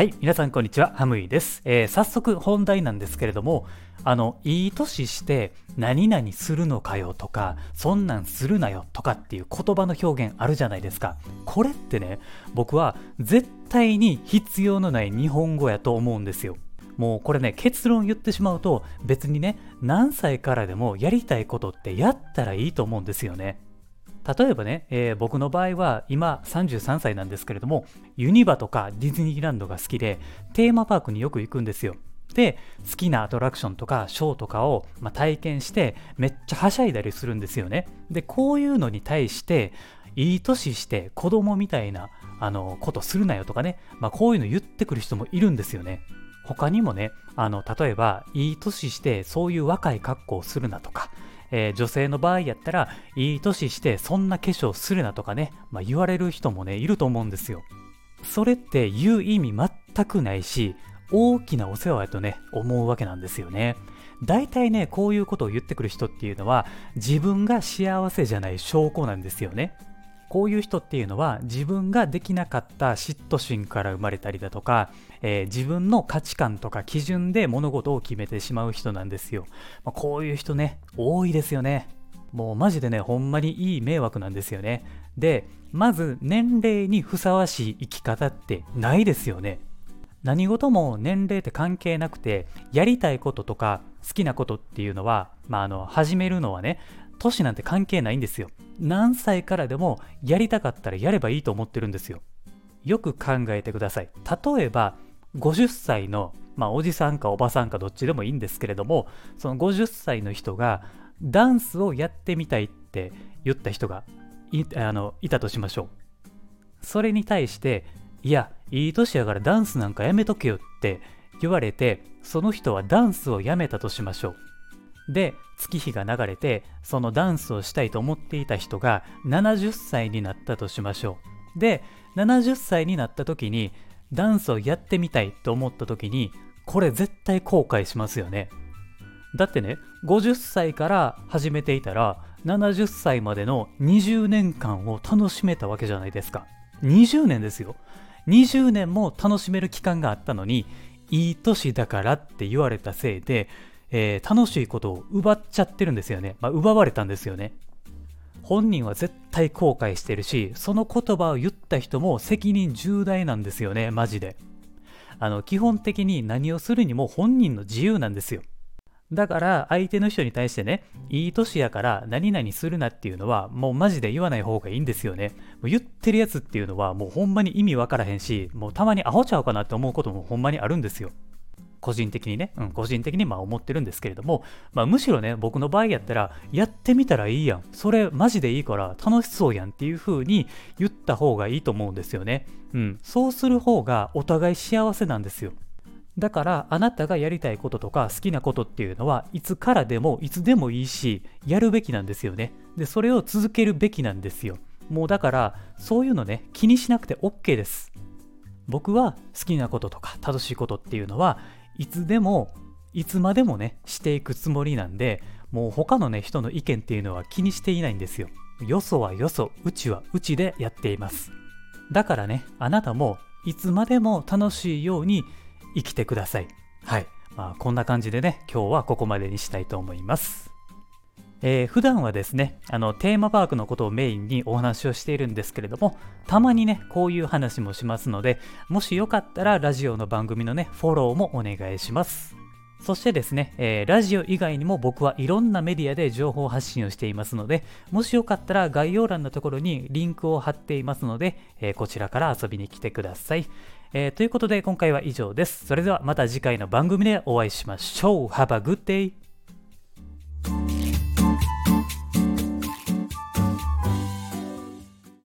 はい、皆さんこんにちは、ハムイです、えー、早速本題なんですけれども、あの、いい年して何々するのかよとか、そんなんするなよとかっていう言葉の表現あるじゃないですか。これってね、僕は絶対に必要のない日本語やと思うんですよ。もうこれね、結論言ってしまうと、別にね、何歳からでもやりたいことってやったらいいと思うんですよね。例えばね、えー、僕の場合は今33歳なんですけれども、ユニバとかディズニーランドが好きで、テーマパークによく行くんですよ。で、好きなアトラクションとかショーとかを、まあ、体験して、めっちゃはしゃいだりするんですよね。で、こういうのに対して、いい年して子供みたいなあのことするなよとかね、まあ、こういうの言ってくる人もいるんですよね。他にもね、あの例えば、いい年してそういう若い格好をするなとか、えー、女性の場合やったら、いい年してそんな化粧するなとかね、まあ、言われる人もね、いると思うんですよ。それって言う意味全くないし、大きなお世話やとね、思うわけなんですよね。大体ね、こういうことを言ってくる人っていうのは、自分が幸せじゃない証拠なんですよね。こういう人っていうのは自分ができなかった嫉妬心から生まれたりだとか、えー、自分の価値観とか基準で物事を決めてしまう人なんですよ。まあ、こういう人ね、多いですよね。もうマジでね、ほんまにいい迷惑なんですよね。で、まず年齢にふさわしい生き方ってないですよね。何事も年齢って関係なくて、やりたいこととか好きなことっていうのは、まあ、あの、始めるのはね、年なんて関係ないんですよ。何歳からでもやりたかったらやればいいと思ってるんですよ。よく考えてください。例えば、50歳の、まあ、おじさんかおばさんかどっちでもいいんですけれども、その50歳の人がダンスをやってみたいって言った人がいあのいたとしましょう。それに対して、いや、いい年やからダンスなんかやめとけよって言われて、その人はダンスをやめたとしましょう。で月日が流れてそのダンスをしたいと思っていた人が70歳になったとしましょう。で70歳になった時にダンスをやってみたいと思った時にこれ絶対後悔しますよね。だってね50歳から始めていたら70歳までの20年間を楽しめたわけじゃないですか。20年ですよ。20年も楽しめる期間があったのにいい年だからって言われたせいでえー、楽しいことを奪っちゃってるんですよね。まあ、奪われたんですよね。本人は絶対後悔してるし、その言葉を言った人も責任重大なんですよね、マジで。あの、基本的に何をするにも本人の自由なんですよ。だから相手の人に対してね、いい年やから何々するなっていうのはもうマジで言わない方がいいんですよね。もう言ってるやつっていうのはもうほんまに意味わからへんし、もうたまにアホちゃうかなって思うこともほんまにあるんですよ。個人的にね、うん、個人的にまあ思ってるんですけれども、まあ、むしろね、僕の場合やったら、やってみたらいいやん。それマジでいいから楽しそうやんっていう風に言った方がいいと思うんですよね。うん。そうする方がお互い幸せなんですよ。だからあなたがやりたいこととか好きなことっていうのはいつからでもいつでもいいしやるべきなんですよね。でそれを続けるべきなんですよ。もうだからそういうのね気にしなくて OK です。僕は好きなこととか正しいことっていうのはいつでもいつまでもねしていくつもりなんでもう他のね人の意見っていうのは気にしていないんですよ。よそはよそうちはうちでやっています。だからねあなたもいつまでも楽しいように生きてください。はい。まあこんな感じでね今日はここまでにしたいと思います。えー、普段はですねあのテーマパークのことをメインにお話をしているんですけれどもたまにねこういう話もしますのでもしよかったらラジオの番組のねフォローもお願いしますそしてですね、えー、ラジオ以外にも僕はいろんなメディアで情報発信をしていますので、もしよかったら概要欄のところにリンクを貼っていますので、えー、こちらから遊びに来てください、えー、ということで今回は以上です。それではまた次回の番組でお会いしましょう。Have a good day!